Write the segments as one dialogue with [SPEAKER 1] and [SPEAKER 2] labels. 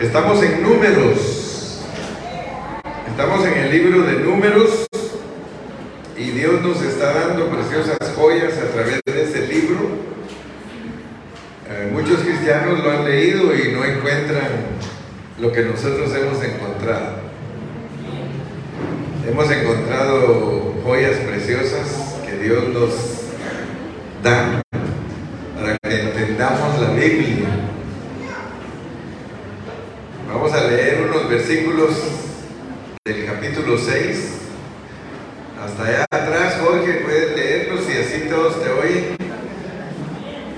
[SPEAKER 1] Estamos en números. Estamos en el libro de números y Dios nos está dando preciosas joyas a través de ese libro. Eh, muchos cristianos lo han leído y no encuentran lo que nosotros hemos encontrado. Hemos encontrado joyas preciosas que Dios nos da para que entendamos la Biblia. Vamos a leer unos versículos del capítulo 6. Hasta allá atrás, Jorge, puedes leerlos y así todos te oyen.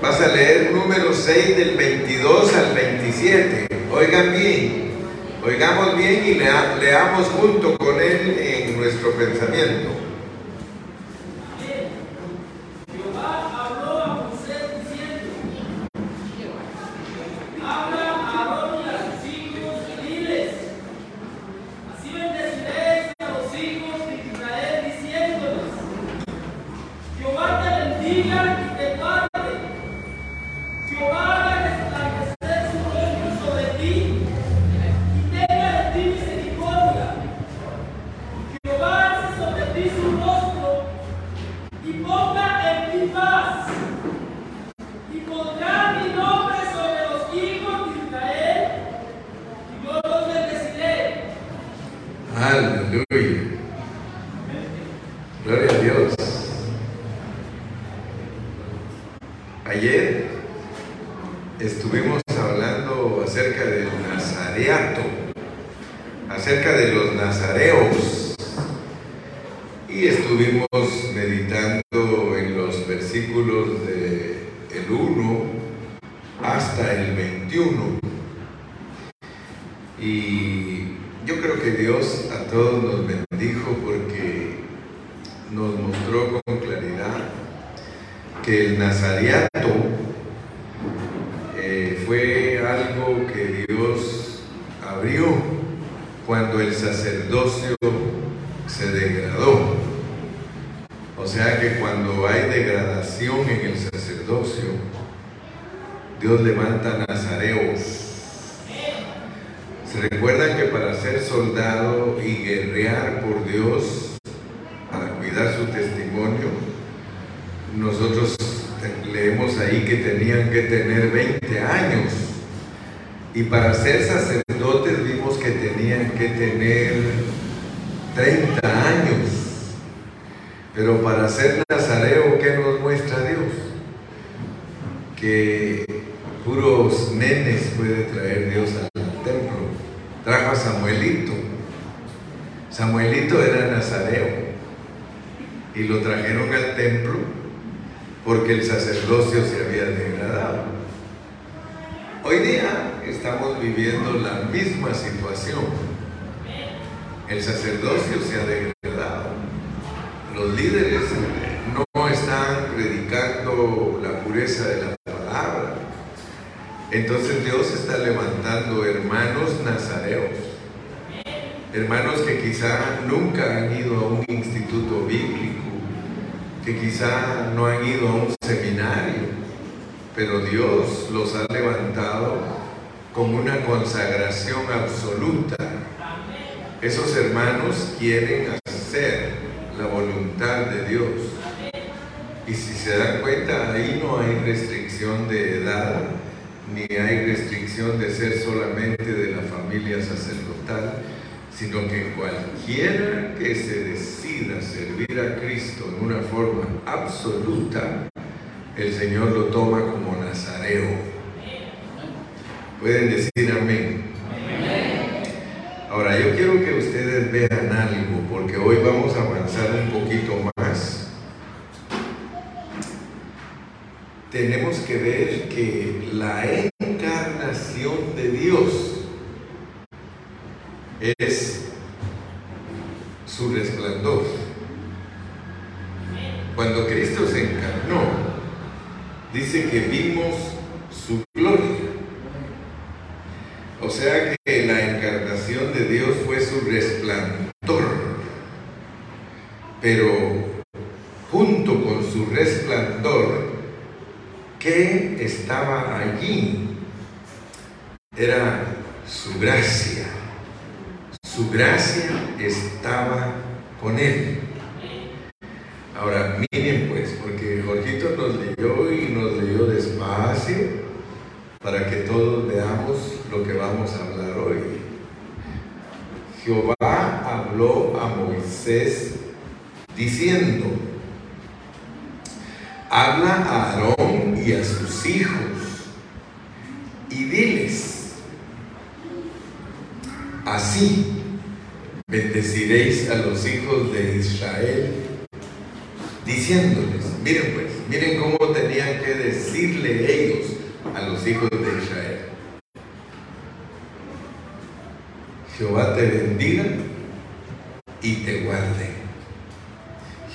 [SPEAKER 1] Vas a leer número 6 del 22 al 27. Oigan bien, oigamos bien y leamos junto nazareos. Y estuvimos meditando en los versículos del el 1 hasta el 21. Y yo creo que Dios a todos nos bendijo porque nos mostró con claridad que el nazareano Y para ser sacerdote, el sacerdocio se ha degradado. Los líderes no están predicando la pureza de la palabra. Entonces Dios está levantando hermanos nazareos, hermanos que quizá nunca han ido a un instituto bíblico, que quizá no han ido a un seminario, pero Dios los ha levantado con una consagración absoluta esos hermanos quieren hacer la voluntad de Dios. Y si se dan cuenta, ahí no hay restricción de edad, ni hay restricción de ser solamente de la familia sacerdotal, sino que cualquiera que se decida servir a Cristo en una forma absoluta, el Señor lo toma como nazareo. Pueden decir amén. Ahora, yo quiero que ustedes vean algo, porque hoy vamos a avanzar un poquito más. Tenemos que ver que la encarnación de Dios es su resplandor. Cuando Cristo se encarnó, dice que vimos su gloria. O sea que la encarnación de Dios fue su resplandor. Pero junto con su resplandor, ¿qué estaba allí? Era su gracia. Su gracia estaba con él. Ahora, miren pues, porque Jorgito nos leyó y nos leyó despacio para que todos veamos lo que vamos a hablar hoy. Jehová habló a Moisés diciendo, habla a Aarón y a sus hijos y diles, así bendeciréis a los hijos de Israel, diciéndoles, miren pues, miren cómo tenían que decirle ellos a los hijos de Israel. Jehová te bendiga y te guarde.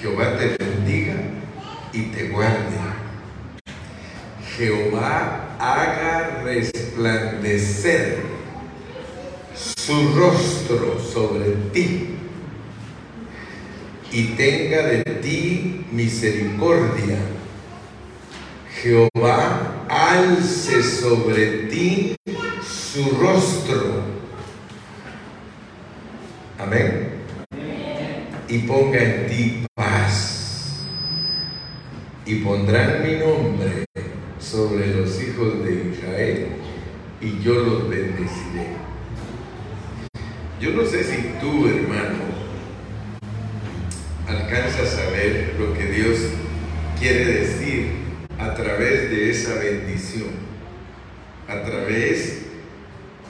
[SPEAKER 1] Jehová te bendiga y te guarde. Jehová haga resplandecer su rostro sobre ti y tenga de ti misericordia. Jehová alce sobre ti su rostro. Amén. Y ponga en ti paz. Y pondrán mi nombre sobre los hijos de Israel y yo los bendeciré. Yo no sé si tú, hermano, alcanzas a ver lo que Dios quiere decir a través de esa bendición, a través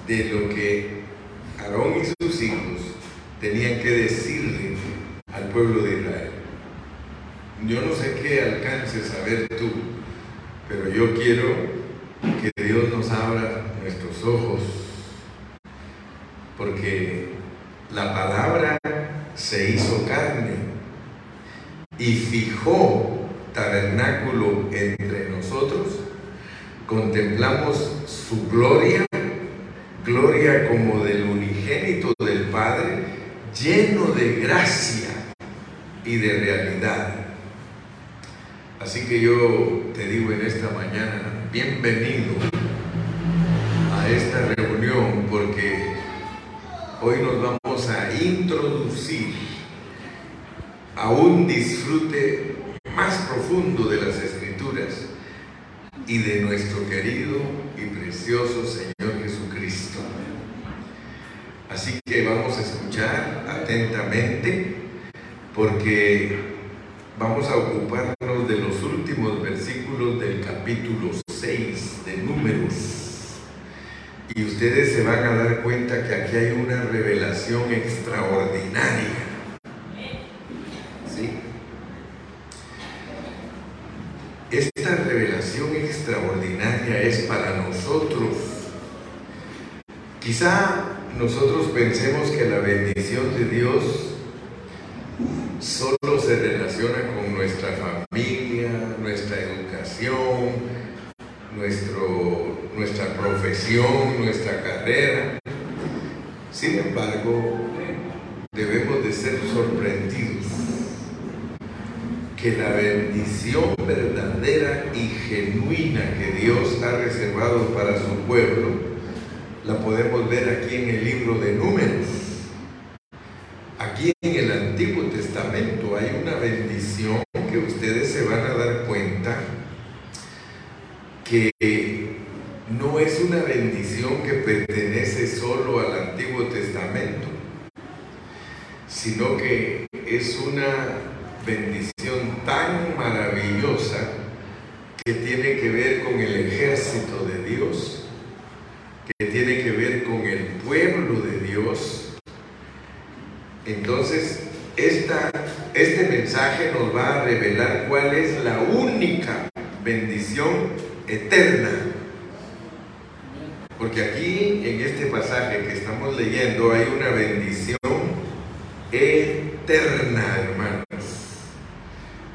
[SPEAKER 1] de lo que Aarón y sus hijos tenían que decirle al pueblo de Israel. Yo no sé qué alcances a ver tú, pero yo quiero que Dios nos abra nuestros ojos porque la palabra se hizo carne y fijó tabernáculo entre nosotros, contemplamos su gloria, gloria como del unigénito del Padre, lleno de gracia y de realidad. Así que yo te digo en esta mañana, bienvenido a esta reunión porque hoy nos vamos a introducir a un disfrute más profundo de las escrituras y de nuestro querido y precioso Señor Jesucristo. Así que vamos a escuchar atentamente porque vamos a ocuparnos de los últimos versículos del capítulo 6 de Números. Y ustedes se van a dar cuenta que aquí hay una revelación extraordinaria. ¿Sí? Esta revelación extraordinaria es para nosotros. Quizá nosotros pensemos que la bendición de Dios solo se relaciona con nuestra familia, nuestra educación, nuestro, nuestra profesión, nuestra carrera. Sin embargo, debemos de ser sorprendidos que la bendición verdadera y genuina que Dios ha reservado para su pueblo, la podemos ver aquí en el libro de números. Aquí en el Antiguo Hay una bendición que ustedes se van a dar cuenta que no es una bendición que pertenece solo al Antiguo Testamento, sino que es una bendición tan maravillosa que tiene que ver con el ejército de Dios, que tiene que ver con el pueblo de Dios. Entonces, esta, este mensaje nos va a revelar cuál es la única bendición eterna. Porque aquí en este pasaje que estamos leyendo hay una bendición eterna, hermanos.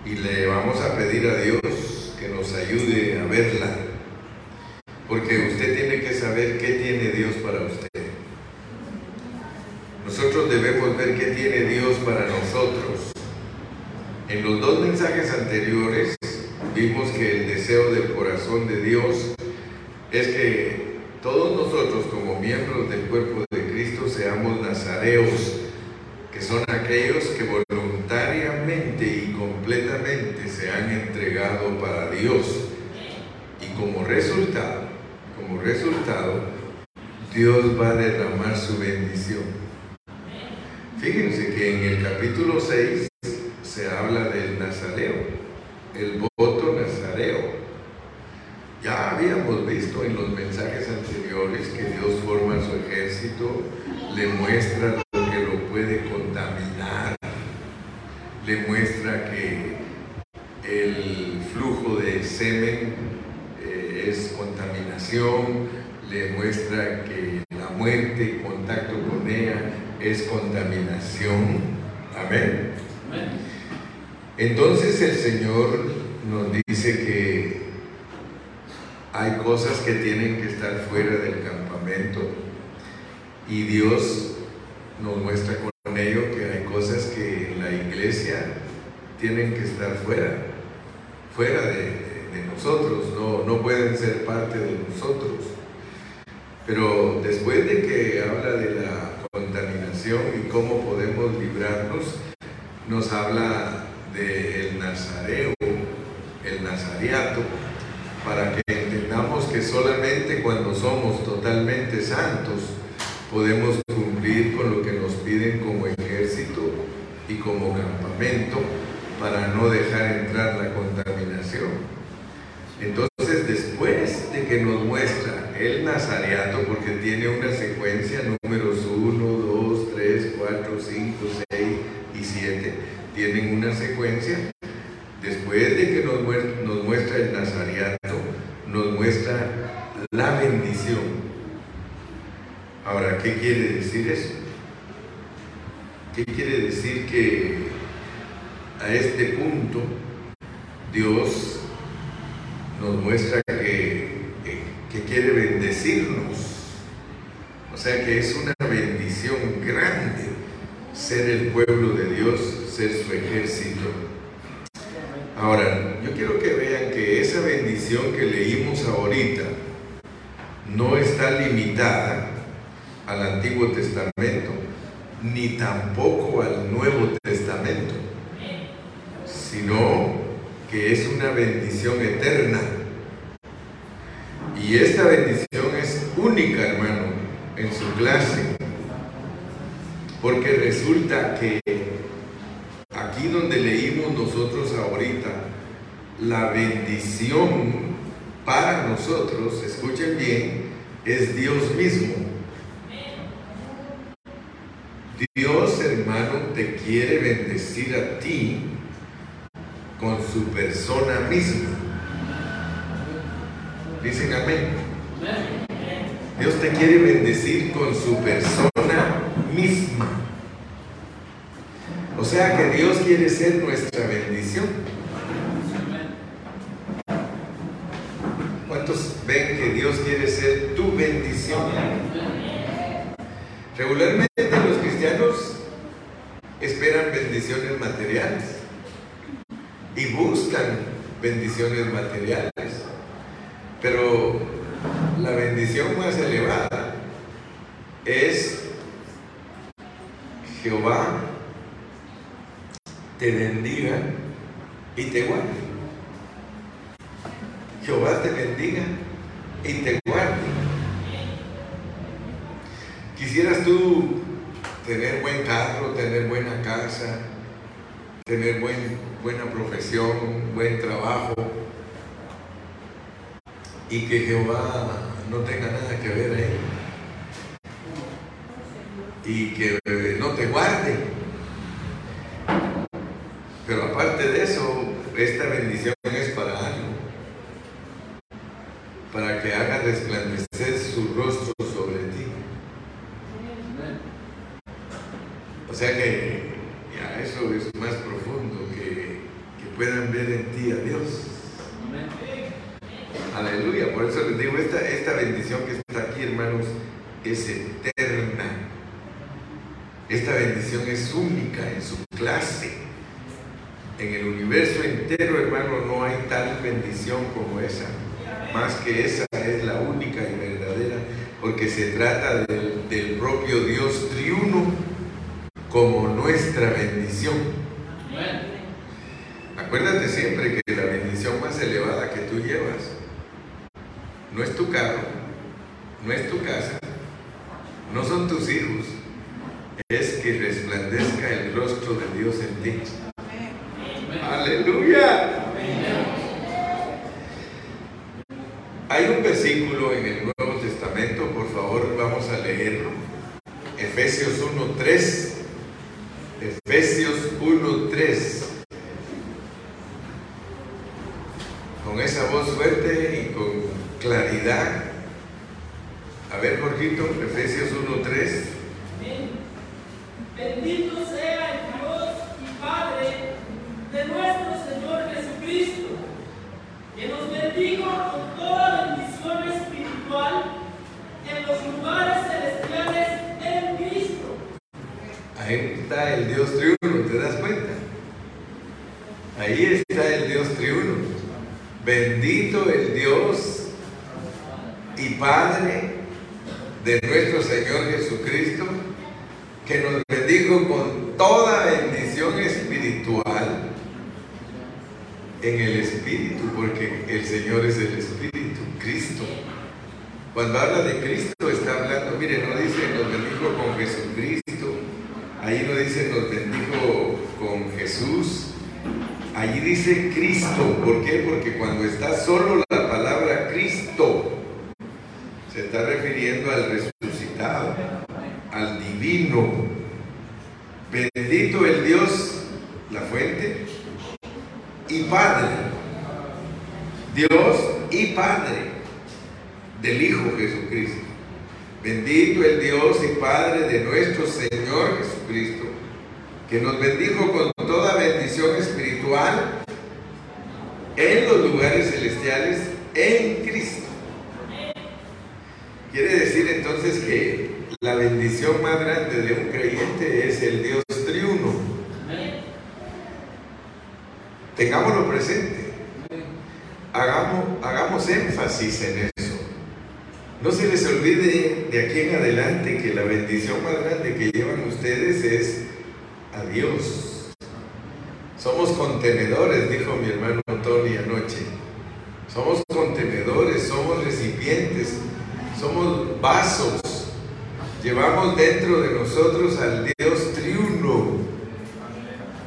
[SPEAKER 1] Y le vamos a pedir a Dios que nos ayude a verla. Porque usted tiene que saber qué tiene Dios para usted. Nosotros debemos ver qué tiene Dios para nosotros. En los dos mensajes anteriores vimos que el deseo del corazón de Dios es que todos nosotros como miembros de cuerpo de Cristo seamos nazareos, que son aquellos que voluntariamente y completamente se han entregado para Dios. Y como resultado, como resultado, Dios va a derramar su bendición. Fíjense que en el capítulo 6 se habla del nazareo, el voto nazareo. Ya habíamos visto en los mensajes anteriores que Dios forma su ejército, le muestra lo que lo puede contaminar, le muestra que el flujo de semen eh, es contaminación, le muestra que la muerte, contacto con ella, es contaminación. Amén. Entonces el Señor nos dice que hay cosas que tienen que estar fuera del campamento y Dios nos muestra con ello que hay cosas que en la iglesia tienen que estar fuera, fuera de, nosotros, no, no pueden ser parte de nosotros. Pero después de que habla de la contaminación y cómo podemos librarnos, nos habla del nazareo, el nazariato, para que entendamos que solamente cuando somos totalmente santos podemos cumplir con lo que nos piden como ejército y como campamento para no dejar entrar la contaminación. Entonces, después de que nos muestra el nazareato, porque tiene una secuencia, números 1, 2, 3, 4, 5, 6 y 7, tienen una secuencia, después de que nos muestra, nos muestra el nazareato, nos muestra la bendición. Ahora, ¿qué quiere decir eso? ¿Qué quiere decir que a este punto Dios nos muestra que, que, quiere bendecirnos? O sea que es una bendición grande ser el pueblo de Dios, ser su ejército. Ahora, yo quiero que vean que esa bendición que leímos ahorita no está limitada al Antiguo Testamento, ni tampoco al Nuevo Testamento, sino que es una bendición eterna. Y esta es única, hermano, en su clase, porque resulta que aquí donde leímos nosotros ahorita, la bendición para nosotros, escuchen bien, es Dios mismo. Dios, hermano, te quiere bendecir a ti con su persona misma. Dicen amén. Dios te quiere bendecir con su persona misma. O sea que Dios quiere ser nuestra bendición. ¿Cuántos ven que Dios quiere ser tu bendición? Regularmente los cristianos esperan bendiciones materiales y buscan bendiciones materiales. Pero bendición más elevada es Jehová te bendiga y te guarde. Jehová te bendiga y te guarde. Quisieras tú tener buen carro, tener buena casa, tener buen, buena profesión, buen trabajo y que Jehová no tenga nada que ver ahí y que no te guarde pero aparte de eso, esta bendición es para algo. Para que haga resplandecer su rostro sobre ti. O sea que ya eso es más profundo, que, puedan ver en ti a Dios. Aleluya. Por eso les digo, esta, esta bendición que está aquí, hermanos, es eterna. Esta bendición es única en su clase. En el universo entero, hermano, no hay tal bendición como esa. Más que esa es la única y verdadera porque se trata del, del propio Dios triuno como nuestra bendición. Acuérdate siempre que la bendición más elevada que tú llevas no es tu carro, no es tu casa, no son tus hijos, es que resplandezca el rostro de Dios en ti. Aleluya. Hay un versículo en el Nuevo Testamento, por favor vamos a leerlo. Efesios 1.3. Efesios 1.3. Con esa voz fuerte y con claridad. A ver, Jorgito, Efesios 1.3.
[SPEAKER 2] Bendito sea el Dios y Padre de nuestro Señor Jesucristo, que nos bendijo con toda bendición espiritual en los lugares celestiales en Cristo.
[SPEAKER 1] Ahí está el Dios triuno, ¿te das cuenta? Ahí está el Dios triuno. Bendito el Dios y Padre de nuestro Señor Jesucristo, que nos bendijo con toda bendición en el Espíritu, porque el Señor es el Espíritu, Cristo. Cuando habla de Cristo está hablando, mire, no dice nos bendijo con Jesucristo, ahí no dice nos bendijo con Jesús, allí dice Cristo. ¿Por qué? Porque cuando está solo la palabra Cristo, se está refiriendo al resucitado, al divino. Bendito el Dios, la fuente, y Padre. Dios y Padre del Hijo Jesucristo. Bendito el Dios y Padre de nuestro Señor Jesucristo, que nos bendijo con toda bendición espiritual en los lugares celestiales en Cristo. Quiere decir entonces que la bendición más grande de un creyente es el Dios triuno. Tengámoslo presente. Hagamos, hagamos énfasis en eso. No se les olvide de aquí en adelante que la bendición más grande que llevan ustedes es a Dios. Somos contenedores, dijo mi hermano Tony anoche. Somos contenedores, somos recipientes, somos vasos. Llevamos dentro de nosotros al Dios triuno.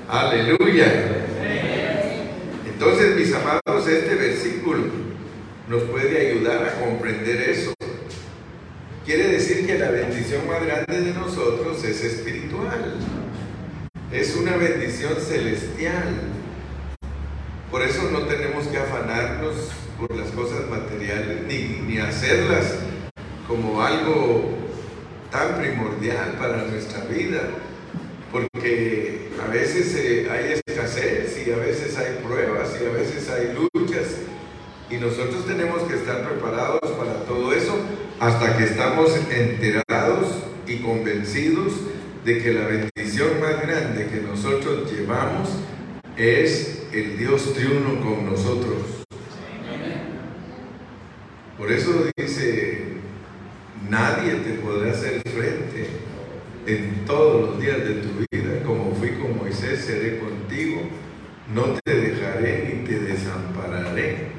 [SPEAKER 1] Aleluya. Entonces, mis amados, este versículo nos puede ayudar a comprender eso. Quiere decir que la bendición más grande de nosotros es espiritual. Es una bendición celestial. Por eso no tenemos que afanarnos por las cosas materiales ni, ni hacerlas como algo tan primordial para nuestra vida. Porque a veces eh, hay escasez y a veces hay pruebas y a veces hay luchas. Y nosotros tenemos que estar preparados para todo eso hasta que estamos enterados y convencidos de que la bendición más grande que nosotros llevamos es el Dios triuno con nosotros. Por eso dice, nadie te podrá hacer frente en todos los días de tu vida, como fui con Moisés, seré contigo, no te dejaré ni te desampararé.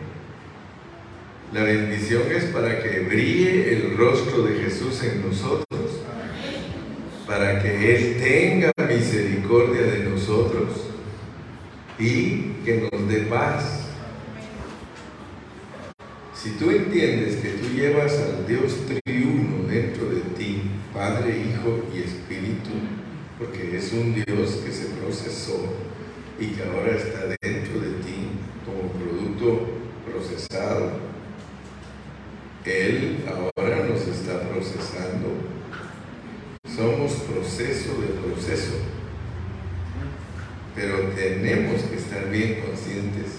[SPEAKER 1] La bendición es para que brille el rostro de Jesús en nosotros, para que Él tenga misericordia de nosotros y que nos dé paz. Si tú entiendes que tú llevas al Dios triuno dentro de ti, Padre, Hijo y Espíritu, porque es un Dios que se procesó y que ahora está dentro de ti como producto procesado, Él ahora nos está procesando. Somos proceso de proceso, pero tenemos que estar bien conscientes.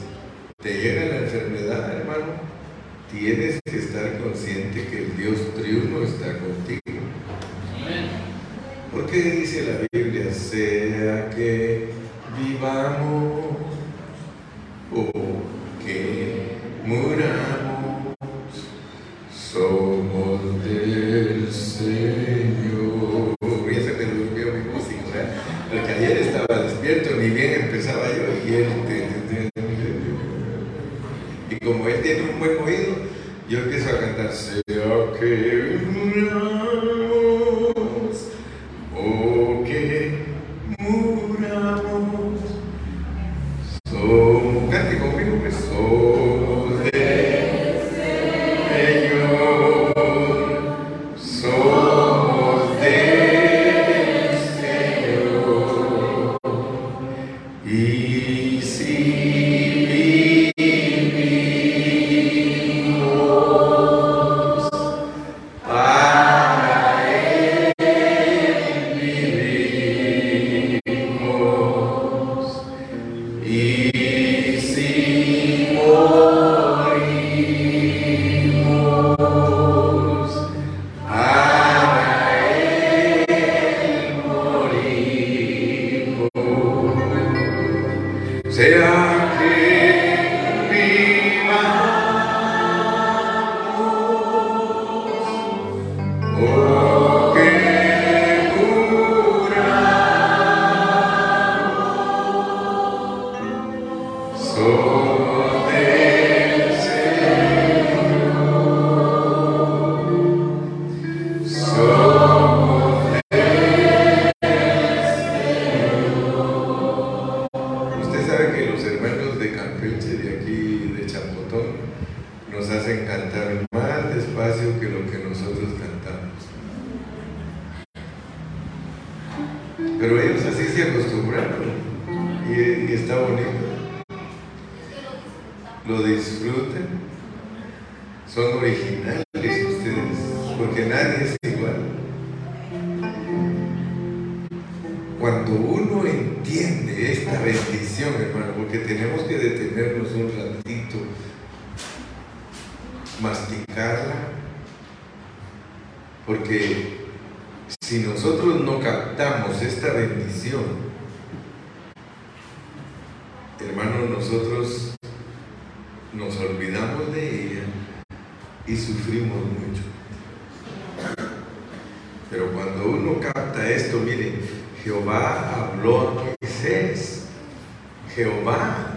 [SPEAKER 1] Te llega la enfermedad, hermano, tienes que estar consciente que el Dios triuno está contigo. Porque dice la Biblia, sea que vivamos Pero ellos así se acostumbraron y, y está bonito. Lo disfrutan. Son originales ustedes, porque nadie es igual. Cuando uno entiende esta bendición, hermano, porque tenemos que detenernos un ratito, masticarla, porque si nosotros no captamos esta bendición, hermano, nosotros nos olvidamos de ella y sufrimos mucho. Pero cuando uno capta esto, miren, Jehová habló a Moisés. Jehová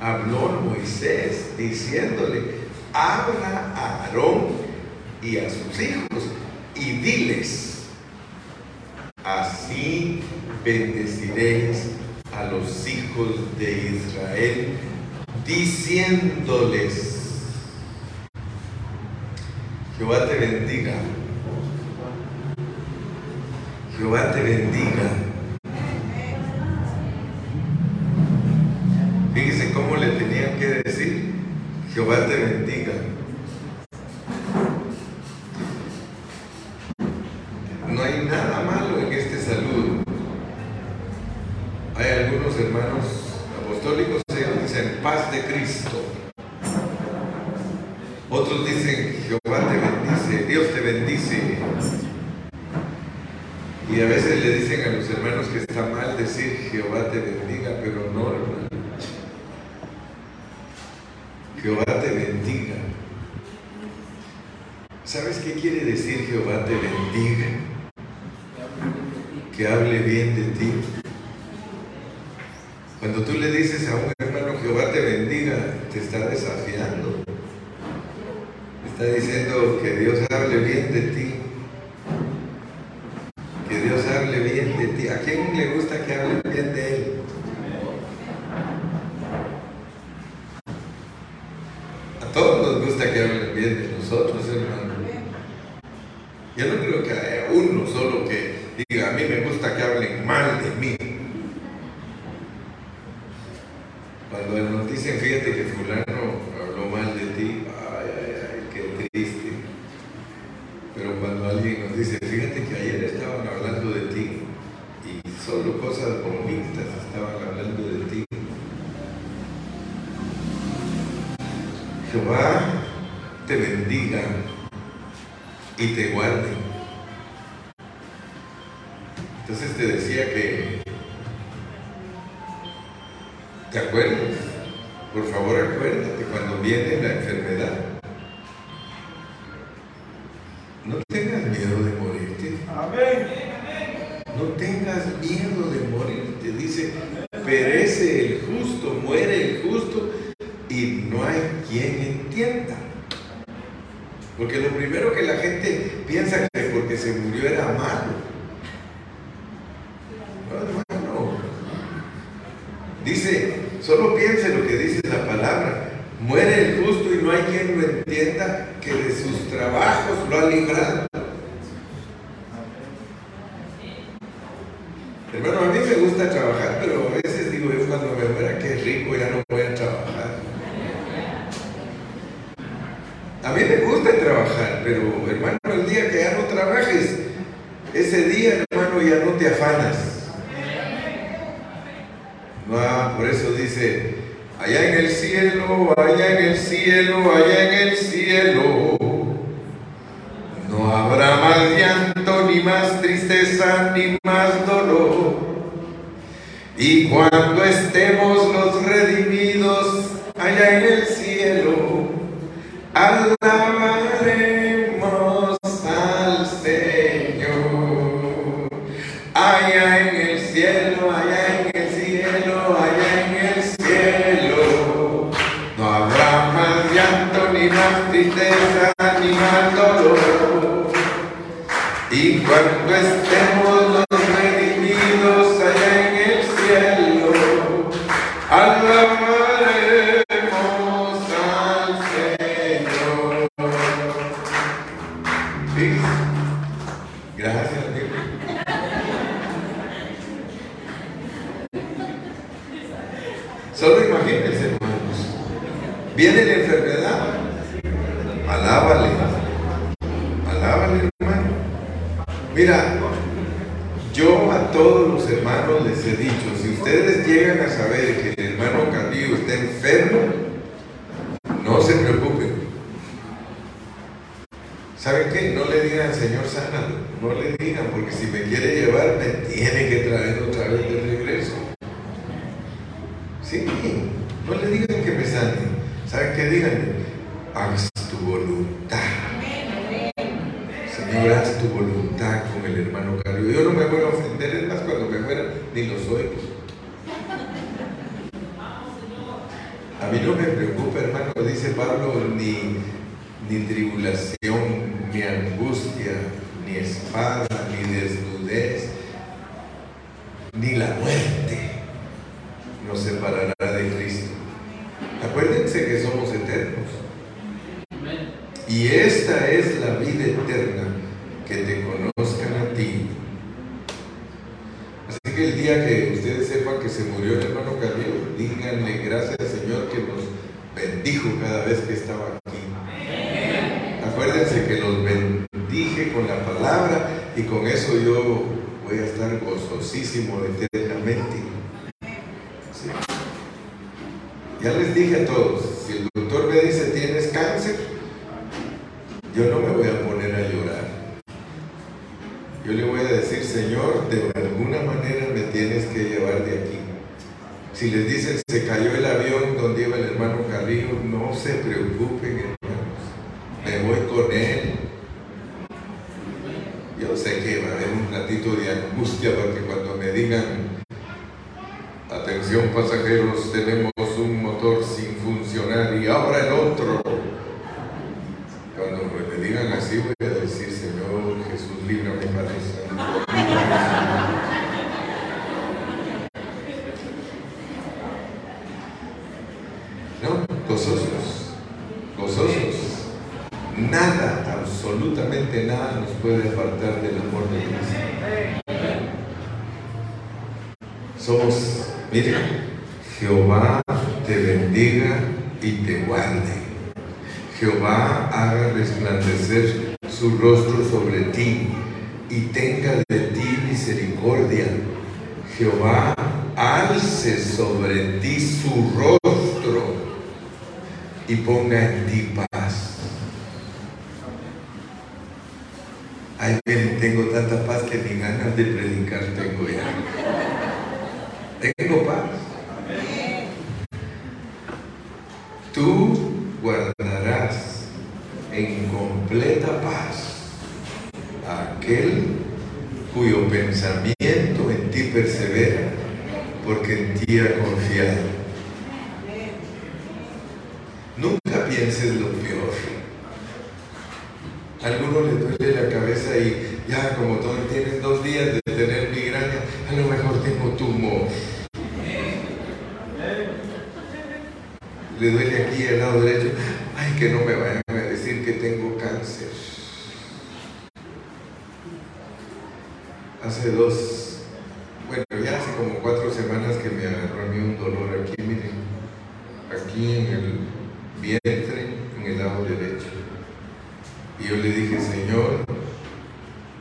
[SPEAKER 1] habló a Moisés diciéndole, habla a Aarón y a sus hijos y diles, así bendeciréis a los hijos de Israel, diciéndoles, Jehová te bendiga. Jehová te bendiga. Fíjese cómo le tenían que decir. Jehová te bendiga. A los hermanos que está mal decir Jehová te bendiga, pero no, hermano. Jehová te bendiga. ¿Sabes qué quiere decir Jehová te bendiga? Que hable bien de ti. Cuando tú le dices a un hermano Jehová te bendiga, te está desafiando. Está diciendo que Dios hable bien de ti. Que de sus trabajos lo ha librado. Hermano, a mí me gusta trabajar, pero a veces digo yo cuando me muera que rico, ya no voy a trabajar. A mí me gusta trabajar, pero hermano, el día que ya no trabajes, ese día, hermano, ya no te afanas. No, por eso allá en el cielo, allá en el cielo, allá en el cielo, no habrá más llanto, ni más tristeza, ni más dolor. Y cuando estemos los redimidos allá en el cielo, alabaremos Le digan, porque si me quiere llevar, me tiene que traer otra vez de regreso. Sí, no le digan que me sane. ¿Saben qué? Díganle, haz tu voluntad. Señor, haz tu voluntad con el hermano Carrillo. Yo no me voy a ofender, es más, cuando me muera, ni los oigo. A mí no me preocupa, hermano, dice Pablo, ni, ni tribulación, ni angustia, ni espada, ni desnudez, ni la muerte nos separará de Cristo. Acuérdense que somos eternos. Y esta es la vida eterna, que te conozcan a ti. Así que el día que ustedes sepan que se murió el hermano Carrillo, díganle gracias Señor que nos bendijo cada vez que estaba aquí. Acuérdense que los bendije con la palabra y con eso yo voy a estar gozosísimo eternamente. Sí. Ya les dije a todos, si el doctor me dice tienes cáncer, yo no me voy a poner a llorar. Yo le voy a decir, Señor, de alguna manera me tienes que llevar de aquí. Si les dicen se cayó el avión donde iba el hermano Carrillo, no se preocupen, hermanos. Me voy con él. Yo sé que va a haber un ratito de angustia para que cuando me digan, atención pasajeros, tenemos un motor sin funcionar y ahora el otro. Cuando me digan así voy a decir, Señor Jesús, líbrame Padre Santo. No, gozosos, gozosos. Nada, absolutamente nada nos puede apartar del amor de Cristo. Somos, mire, Jehová te bendiga y te guarde. Jehová haga resplandecer su rostro sobre ti y tenga de ti misericordia. Jehová alce sobre ti su rostro y ponga en ti paz. Ay, miren, tengo tanta paz que ni ganas de predicar tengo ya. Tengo paz. Tú guardarás en completa paz a aquel cuyo pensamiento en ti persevera, porque en ti ha confiado. Nunca pienses lo peor. A alguno le duele la cabeza ya como todos tienen dos días de tener migraña, a lo mejor tengo tumor. Le duele aquí el lado derecho, ay que no me vayan a decir que tengo cáncer. Hace dos, bueno, ya hace como cuatro semanas que me agarró a mí un dolor aquí, miren, aquí en el vientre, en el lado derecho. Y yo le dije, Señor,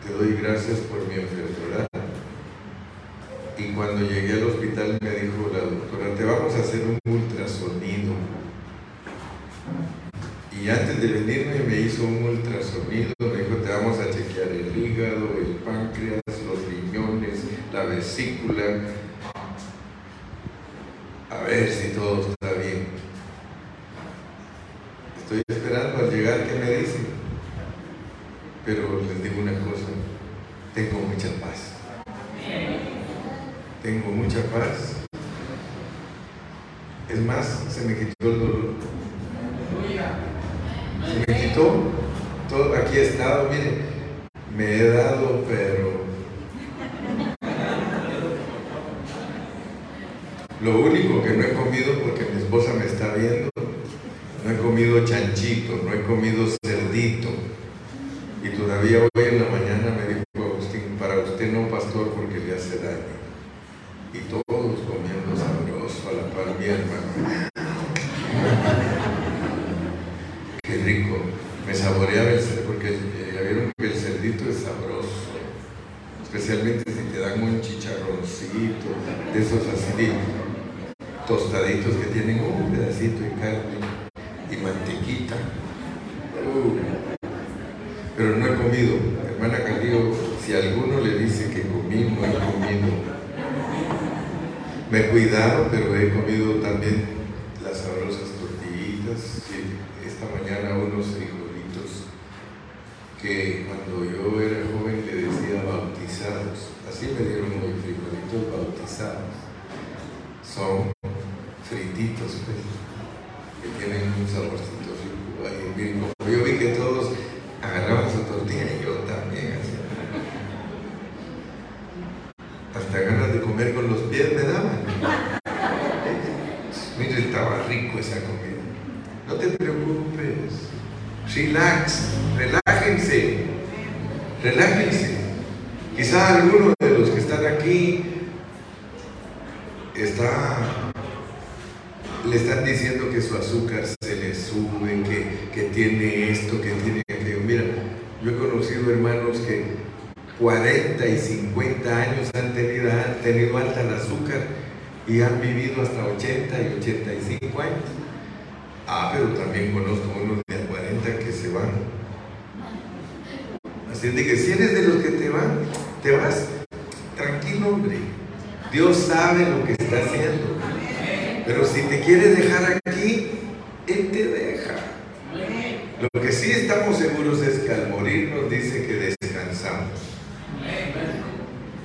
[SPEAKER 1] te doy gracias por mi enfermedad. Y cuando llegué al hospital me dijo la doctora, te vamos a hacer un ultrasonido. Y antes de venirme me hizo un ultrasonido, me dijo, te vamos a chequear el hígado, el páncreas, los riñones, la vesícula, a ver si todo está bien. Estoy esperando al llegar que me dicen. Pero les digo una cosa, tengo mucha paz. Tengo mucha paz. Es más, se me quitó el dolor. Se me quitó. Todo aquí he estado, miren, me he dado, pero Lo único que no he comido, porque mi esposa me está viendo, no he comido chanchito, no he comido cerdito. Y todavía hoy en la mañana me dijo Agustín, para usted no, pastor, porque le hace daño. Y todos comiendo sabroso a la par mi hermano. Qué rico. Me saboreaba el cerdito, porque eh, ya vieron que el cerdito es sabroso. Especialmente si te dan un chicharroncito, de esos así tostaditos que tienen un pedacito de carne y mantequita. Uh, pero no he comido. Hermana Calío, si alguno le dice que comí, no he comido. Me he cuidado, pero he comido también las sabrosas tortillitas. esta mañana unos frijolitos que cuando yo era joven le decía bautizados. Así me dieron los frijolitos bautizados. Son frititos, pues, que tienen un saborcito. Ahí, como yo vi que todos agarraban su tortilla y yo también así. Hasta ganas de comer con los pies me daban. Mire, estaba rico esa comida. No te preocupes. Relax, relájense. Relájense. Quizá alguno de los que están aquí está le están diciendo que su azúcar se le sube, que, que tiene esto, que tiene aquello. Mira, yo he conocido hermanos que 40 y 50 años han tenido, han tenido alta el azúcar y han vivido hasta 80 y 85 años. Ah, pero también conozco unos de 40 que se van. Así es de que si eres de los que te van, te vas, tranquilo hombre. Dios sabe lo que está haciendo. Pero si te quiere dejar aquí, Él te deja. Lo que sí estamos seguros es que al morir nos dice que descansamos.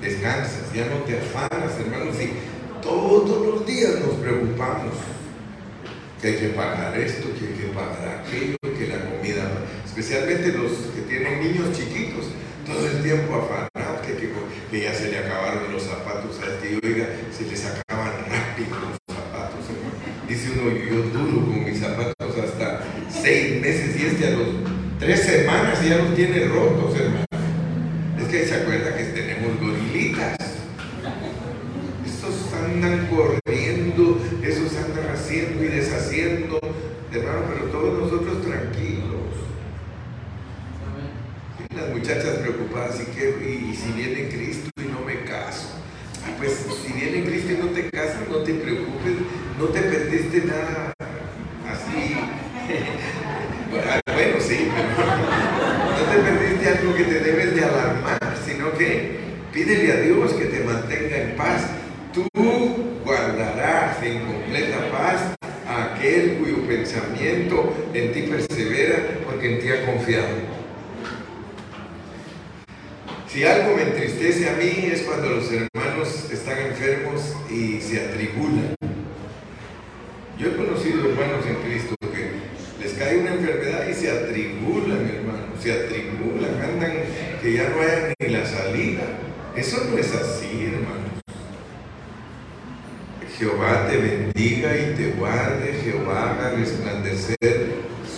[SPEAKER 1] Descansas, ya no te afanas, hermanos. Y todos los días nos preocupamos. Que hay que pagar esto, que hay que pagar aquello, que la comida, especialmente los que tienen niños chiquitos, todo el tiempo afanados, que, que, que ya se le acabaron los zapatos a este, y oiga, se les acaban rápido Dice uno, yo duro con mis zapatos hasta seis meses y este a los tres semanas ya los tiene rotos, hermano. Es que se acuerda que tenemos gorilitas. Estos andan corriendo, esos andan haciendo y deshaciendo, hermano, pero todos nosotros tranquilos. Las muchachas preocupadas, ¿y, qué? y si viene Cristo y no me caso? pues si viene Cristo y no te casas, no te preocupes, no te perdiste nada así. bueno, sí, pero no te perdiste algo que te debes de alarmar, sino que pídele a Dios que te mantenga en paz. Tú guardarás en completa paz a aquel cuyo pensamiento en ti persevera porque en ti ha confiado. Si algo me entristece a mí es cuando los hermanos están enfermos y se atribulan. Yo he conocido hermanos en Cristo que les cae una enfermedad y se atribulan, hermanos, se atribulan, andan que ya no haya ni la salida. Eso no es así, hermanos. Jehová te bendiga y te guarde, Jehová haga resplandecer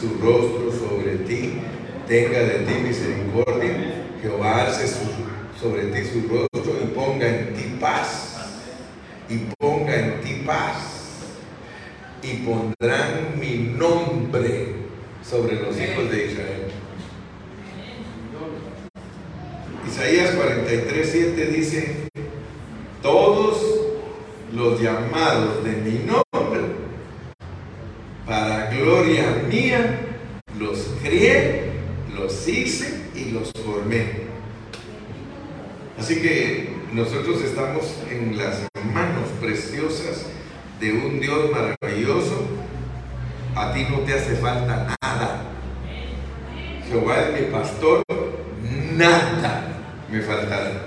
[SPEAKER 1] su rostro sobre ti, tenga de ti misericordia, Jehová alce sobre ti su rostro y ponga en ti paz, y ponga en ti paz, y pondrán mi nombre sobre los hijos de Israel. Isaías 43, 7 dice, todos los llamados de mi nombre, para gloria mía, los crié, los hice y los formé. Así que nosotros estamos en las manos preciosas de un Dios maravilloso. A ti no te hace falta nada. Jehová es mi pastor, nada me faltará.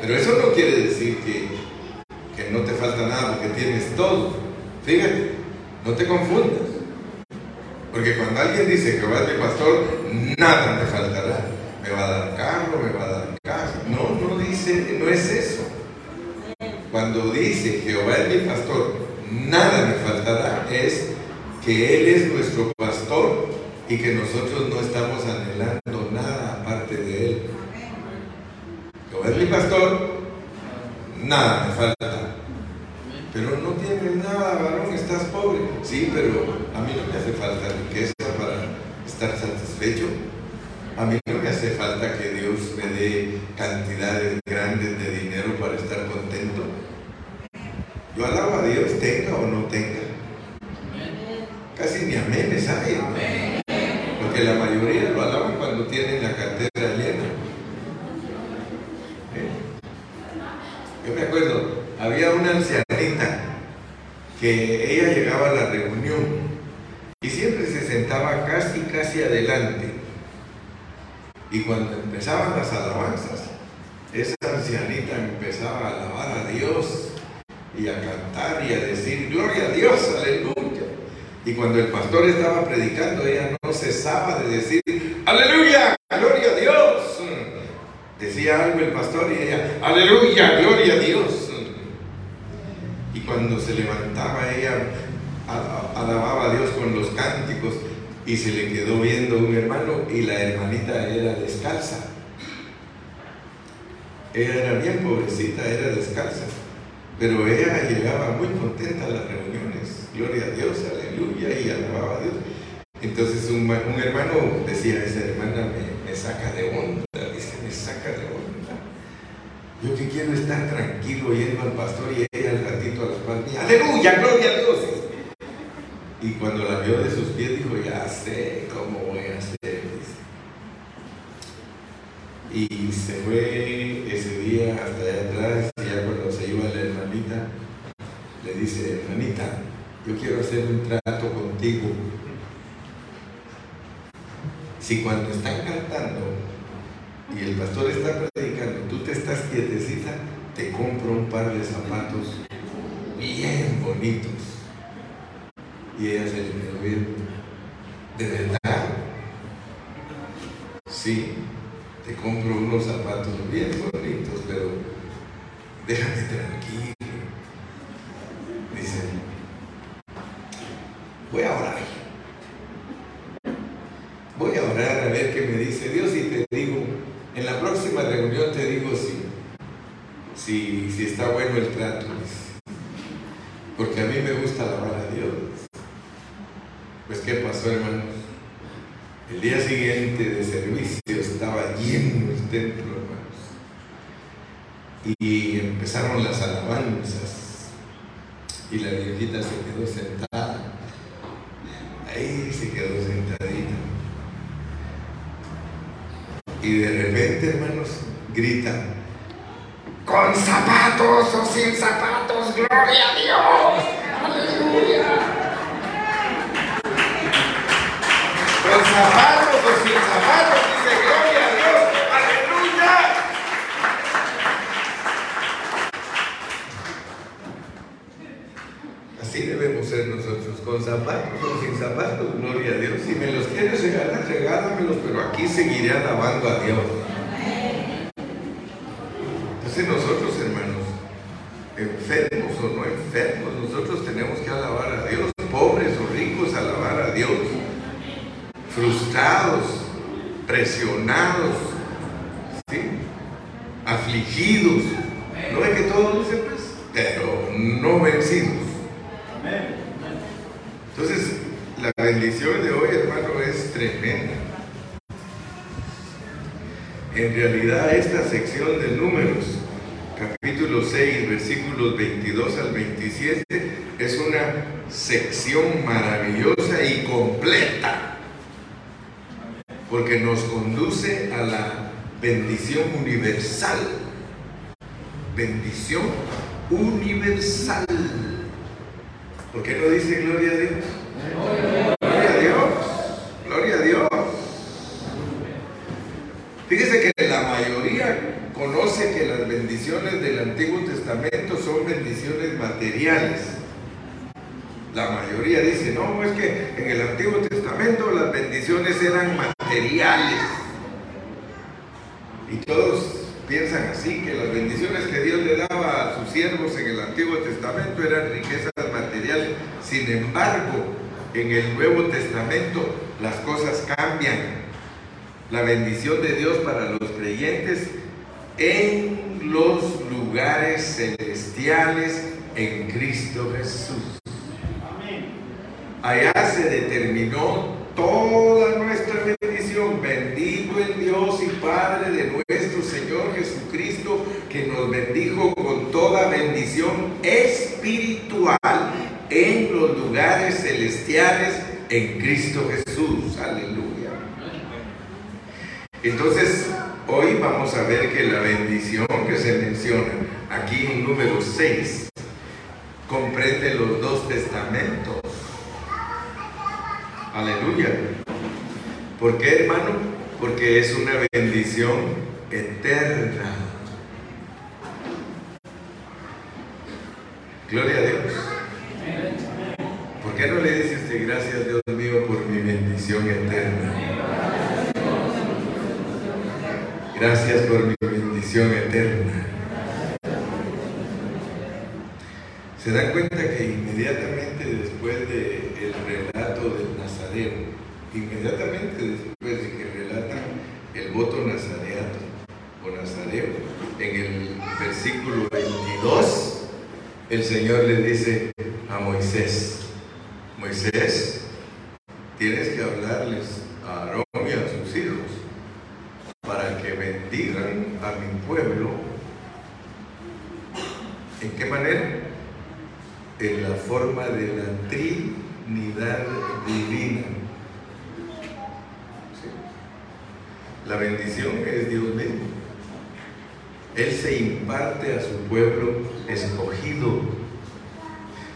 [SPEAKER 1] Pero eso no quiere decir que, que no te falta nada, porque tienes todo. Fíjate, no te confundas. Porque cuando alguien dice Jehová es mi pastor, nada me faltará. Me va a dar carro, me va a dar casa. No, no dice, no es eso. Cuando dice Jehová es mi pastor, nada me faltará, es que Él es nuestro pastor y que nosotros no estamos anhelando nada aparte de Él. Jehová es mi pastor, nada me falta. Pero no nada, varón, estás pobre. Sí, pero a mí no me hace falta riqueza para estar satisfecho. A mí no me hace falta que Dios me dé cantidades grandes de dinero para estar contento. Yo alabo a Dios, tenga o no tenga. Casi ni amén me sabe. Porque la mayoría lo alaban cuando tienen la cartera llena. ¿Eh? Yo me acuerdo, había una ancianita que ella llegaba a la reunión y siempre se sentaba casi, casi adelante. Y cuando empezaban las alabanzas, esa ancianita empezaba a alabar a Dios y a cantar y a decir, gloria a Dios, aleluya. Y cuando el pastor estaba ella no cesaba de decir, aleluya, gloria a Dios. Decía algo el pastor y ella, aleluya, gloria a Dios. Y cuando se levantaba ella, alababa a Dios con los cánticos y se le quedó viendo un hermano y la hermanita era descalza. Ella era bien pobrecita, era descalza, pero ella llegaba muy contenta a las reuniones. Gloria a Dios, aleluya, y alababa a Dios. Entonces un, hermano decía, esa hermana me, saca de onda, dice, me saca de onda. Yo que quiero estar tranquilo yendo al pastor y ella al ratito a las palmas, aleluya, gloria a Dios. Y cuando la vio de sus pies dijo, ya sé cómo voy a hacer. Y se fue ese día hasta allá atrás y ya cuando se iba la hermanita, le dice, hermanita, yo quiero hacer un trato contigo. Si cuando están cantando y el pastor está predicando, tú te estás quietecita, te compro un par de zapatos bien bonitos. Y ella se le quedó bien. ¿De verdad? Sí, te compro unos zapatos bien bonitos, pero déjame tranquilo. Dice, voy a orar. Voy a orar a ver qué me dice Dios y te digo, en la próxima reunión te digo si, si, si está bueno el trato. Porque a mí me gusta alabar a Dios. Pues ¿qué pasó, hermanos? El día siguiente de servicio estaba lleno el templo, hermanos. Y empezaron las alabanzas. Y la viejita se quedó sentada. Ahí se quedó sentadita. Y de repente, hermanos, gritan, con zapatos o sin zapatos, gloria a Dios. Aleluya. Con zapatos o sin zapatos, zapatos o sin zapatos, gloria a Dios. Si me los quieres regalar, regálamelos, pero aquí seguiré alabando a Dios. Entonces nosotros, hermanos, enfermos o no enfermos, nosotros tenemos que alabar a Dios, pobres o ricos, alabar a Dios, frustrados, presionados, esta sección de números capítulo 6, versículos 22 al 27, es una sección maravillosa y completa, porque nos conduce a la bendición universal. Bendición universal. ¿Por qué no dice gloria a Dios? Gloria a Dios. Gloria a Dios. Fíjese que la mayoría conoce que las bendiciones del Antiguo Testamento son bendiciones materiales. La mayoría dice, no, es que en el Antiguo Testamento las bendiciones eran materiales. Y todos piensan así, que las bendiciones que Dios le daba a sus siervos en el Antiguo Testamento eran riquezas materiales. Sin embargo, en el Nuevo Testamento las cosas cambian. La bendición de Dios para los creyentes en los lugares celestiales en Cristo Jesús. Allá se determinó toda nuestra bendición. Bendito el Dios y Padre de nuestro Señor Jesucristo, que nos bendijo con toda bendición espiritual en los lugares celestiales en Cristo Jesús. Aleluya. Entonces, Hoy vamos a ver que la bendición que se menciona aquí en número 6 comprende los dos testamentos. Aleluya. ¿Por qué, hermano? Porque es una bendición eterna. Gloria a Dios. ¿Por qué no le dice usted gracias Dios mío por mi bendición eterna? Gracias por mi bendición eterna. Se dan cuenta que inmediatamente después del relato del Nazareno, inmediatamente después de que relatan el voto nazareato o nazareo, en el versículo 22, el Señor le dice a Moisés, Moisés, tienes que hablarles a Aarón y a sus hijos para que bendigan a mi pueblo. ¿En qué manera? En la forma de la Trinidad divina. La bendición es Dios mismo. Él se imparte a su pueblo escogido.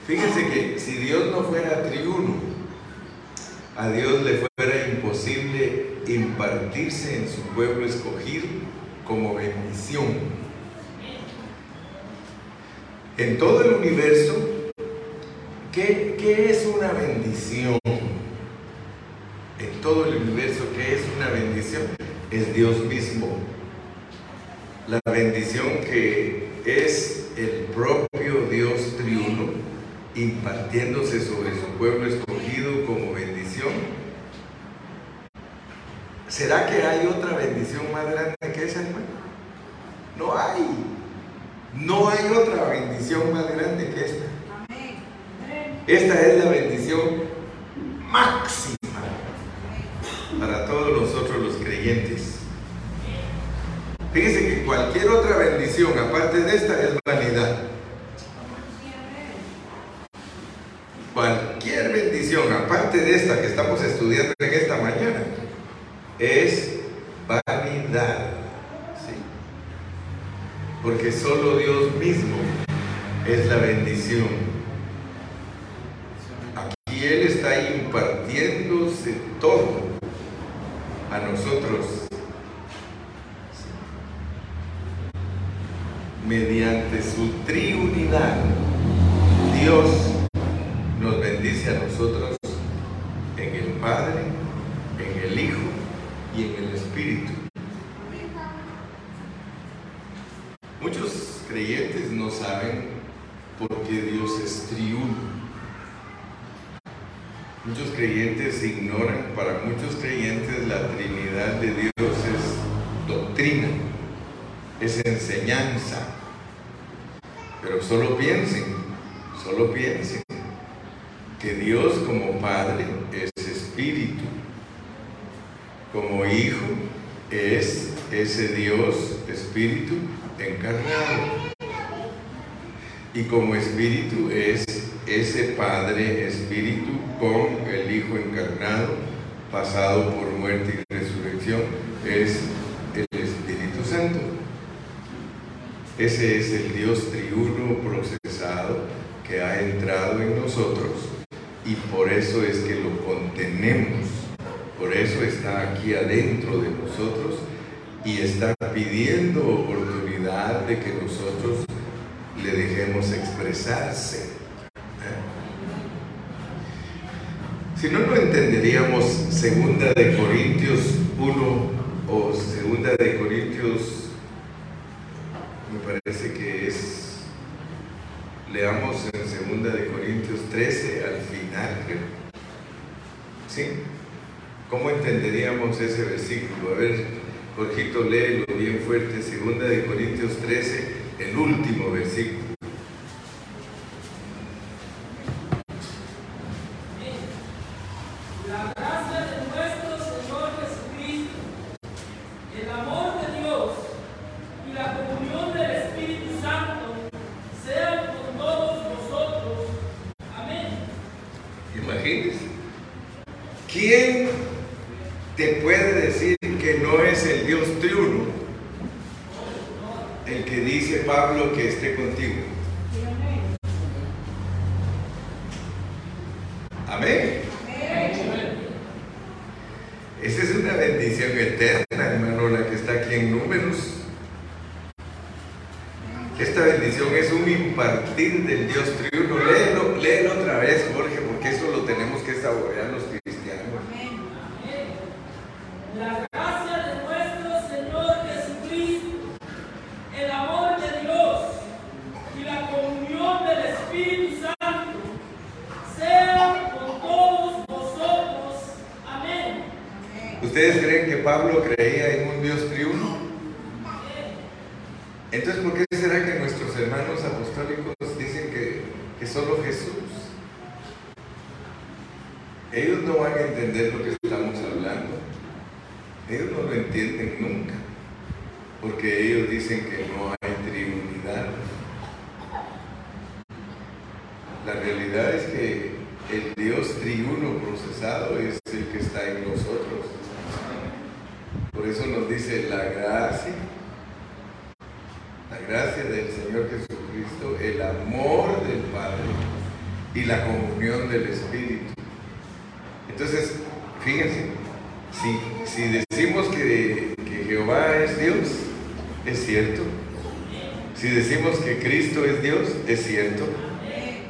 [SPEAKER 1] Fíjense que si Dios no fuera triuno, a Dios le fuera imposible impartirse en su pueblo escogido como bendición. En todo el universo, ¿qué, ¿qué, es una bendición? En todo el universo, ¿qué es una bendición? Es Dios mismo. La bendición que es el propio Dios triuno impartiéndose sobre su pueblo escogido como bendición ¿Será que hay otra bendición más grande que esa, hermano? No hay. No hay otra bendición más grande que esta. Esta es la bendición máxima para todos nosotros los creyentes. Fíjense que cualquier otra bendición aparte de esta es vanidad. Cualquier bendición aparte de esta que estamos estudiando en esta mañana es vanidad. ¿sí? Porque solo Dios mismo es la bendición. Aquí Él está impartiéndose todo a nosotros mediante su triunidad. Dios nos bendice a nosotros en el Padre, en el Hijo y en el Espíritu. Muchos creyentes no saben por qué Dios es triuno. Muchos creyentes ignoran, para muchos creyentes la Trinidad de Dios es doctrina, es enseñanza. Pero solo piensen, solo piensen que Dios como Padre es espíritu, como Hijo es ese Dios espíritu encarnado. Y como espíritu es ese Padre espíritu con el Hijo encarnado, pasado por muerte y resurrección, es el Espíritu Santo. Ese es el Dios triuno procesado que ha entrado en nosotros y por eso es que lo contenemos, por eso está aquí adentro de nosotros y está pidiendo oportunidad de que nosotros le dejemos expresarse. Si no lo entenderíamos, segunda de Corintios 1 o segunda de Corintios, me parece que es Leamos en segunda de Corintios 13 al final, ¿Sí? ¿Cómo entenderíamos ese versículo? A ver, Jorgito, léelo bien fuerte, segunda de Corintios 13, el último versículo. el que dice Pablo que esté contigo. Amén. Esa es una bendición eterna, hermano, la que está aquí en números. Esta bendición es un impartir del Dios triunfo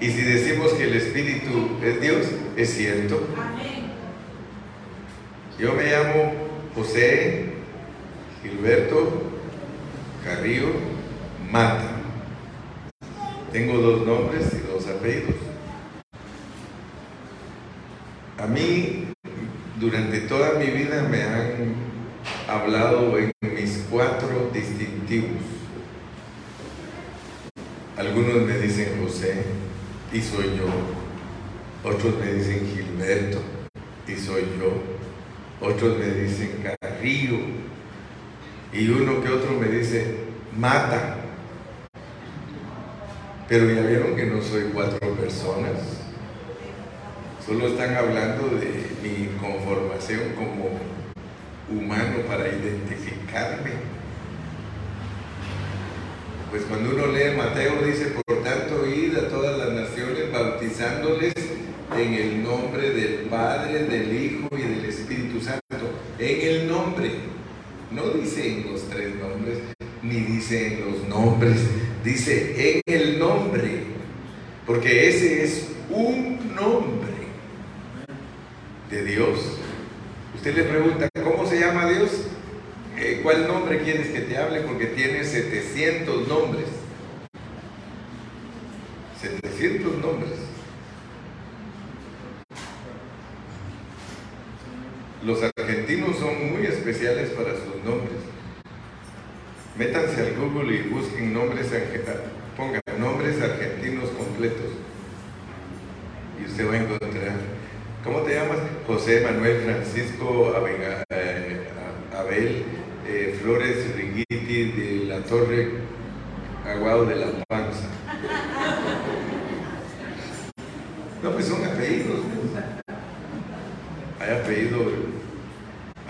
[SPEAKER 1] Y si decimos que el Espíritu es Dios, es cierto. Yo me llamo José Gilberto Carrillo Mata. Tengo dos nombres y dos apellidos. A mí, durante toda mi vida me han hablado en mis cuatro distintivos. Algunos me dicen José, pero ya vieron que no soy cuatro personas. Solo están hablando de mi conformación como humano para identificarme. Pues cuando uno lee Mateo dice, por tanto, id a todas bautizándoles en el nombre del Padre, del Hijo y del Espíritu Santo. En el nombre. No dice en los tres nombres, ni dice en los nombres, dice en el nombre, porque ese es un nombre de Dios. Usted le pregunta, ¿cómo se llama Dios? eh, ¿cuál nombre quieres que te hable? Porque tiene 700 nombres. 700 nombres. Los argentinos son muy especiales para sus nombres. Métanse al Google y busquen nombres, pongan nombres argentinos completos. Y usted va a encontrar. ¿Cómo te llamas? José Manuel Francisco eh, Abel eh, Flores Ringuiti de la Torre Aguado de la Panza. No, pues son apellidos. Hay apellidos.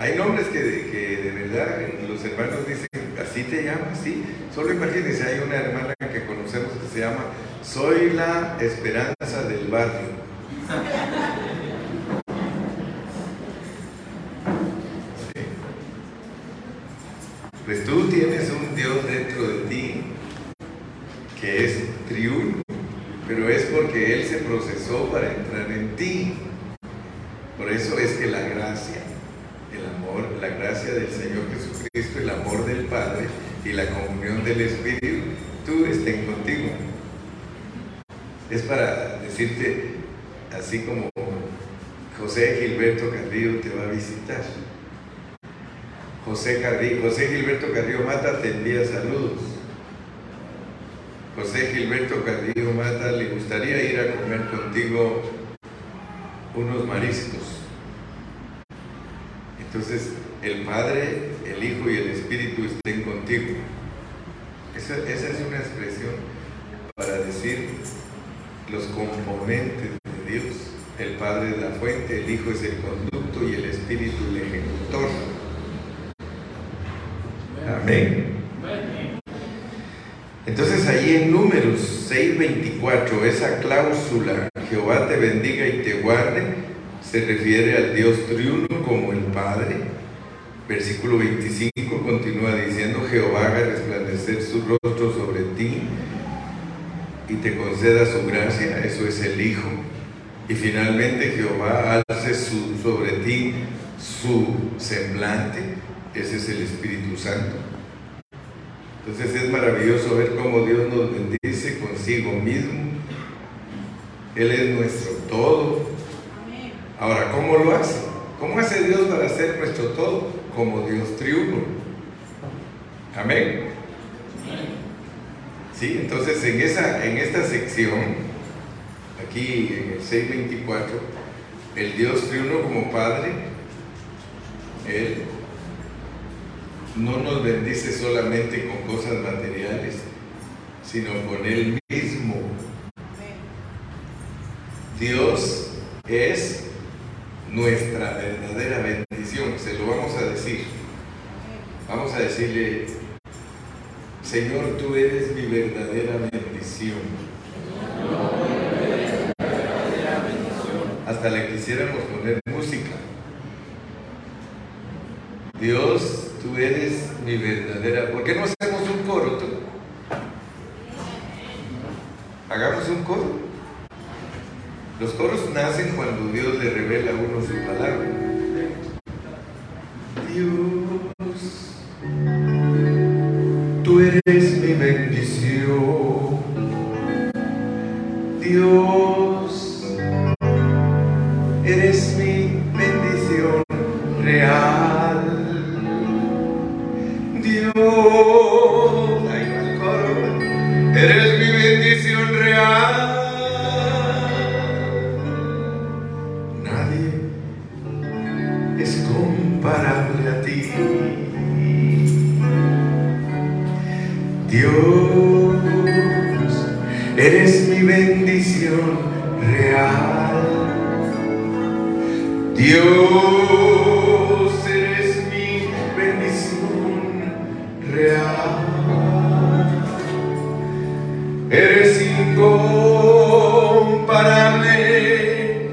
[SPEAKER 1] Hay nombres que, que de verdad los hermanos dicen, así te llamas, sí. Solo imagínense, hay una hermana que conocemos que se llama Soy la esperanza del barrio. Pues tú tienes un Dios dentro de ti que es triunfo, pero es porque Él se procesó para entrar en ti. Por eso es que la gracia, el amor, la gracia del Señor Jesucristo, el amor del Padre y la comunión del Espíritu, tú estén contigo. Es para así como José Gilberto Carrillo te va a visitar. José, José Gilberto Carrillo Mata te envía saludos. José Gilberto Carrillo Mata le gustaría ir a comer contigo unos mariscos. Entonces, el Padre, el Hijo y el Espíritu estén contigo. Esa es una expresión para decir los componentes de Dios. El Padre es la fuente, el Hijo es el conducto y el Espíritu el ejecutor. Amén. Entonces ahí en números 6:24, esa cláusula, Jehová te bendiga y te guarde, se refiere al Dios triuno como el Padre. Versículo 25 continúa diciendo, Jehová haga resplandecer su rostro sobre y te conceda su gracia, eso es el Hijo. Y finalmente Jehová alce sobre ti su semblante, ese es el Espíritu Santo. Entonces es maravilloso ver cómo Dios nos bendice consigo mismo. Él es nuestro todo. Ahora, ¿cómo lo hace? ¿Cómo hace Dios para ser nuestro todo? Como Dios triunfo. Amén. Sí, entonces en, esa, en esta sección, aquí en el 624, el Dios triuno como Padre, Él no nos bendice solamente con cosas materiales, sino con Él mismo. Dios es nuestra verdadera bendición, se lo vamos a decir. Vamos a decirle, Señor, tú eres mi verdadera bendición. Hasta le quisiéramos poner música. Dios tú eres mi verdadera. ¿Por qué no hacemos un coro tú? Hagamos un coro. Los coros nacen cuando Dios le revela a uno su palabra. Dios, eres mi bendición real. Dios, eres mi bendición real. Eres incomparable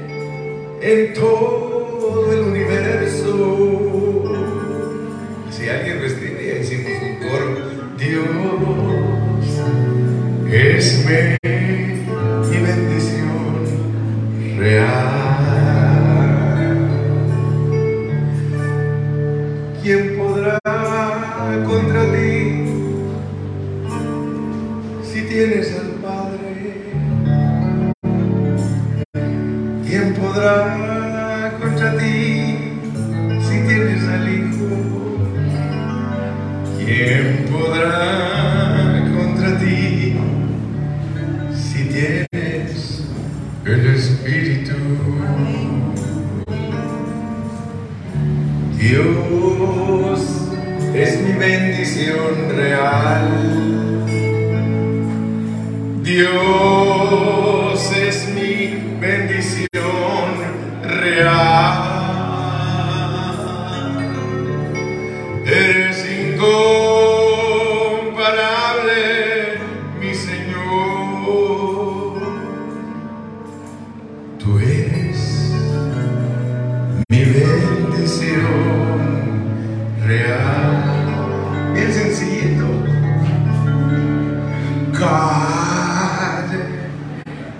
[SPEAKER 1] en todo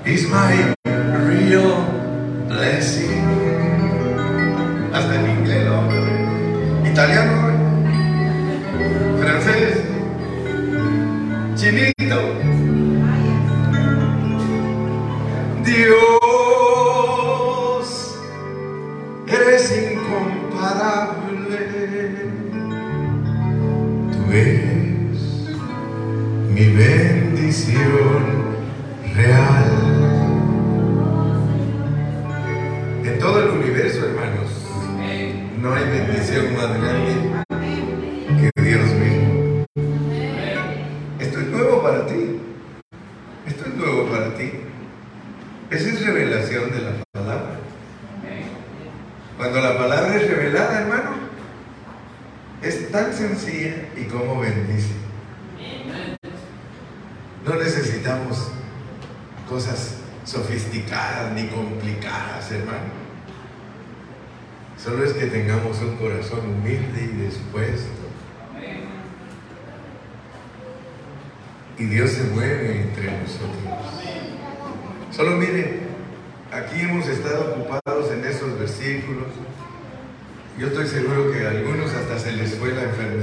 [SPEAKER 1] is my real blessing. Hasta en inglés lo hablo. Italiano Solo miren, aquí hemos estado ocupados en estos versículos. Yo estoy seguro que a algunos hasta se les fue la enfermedad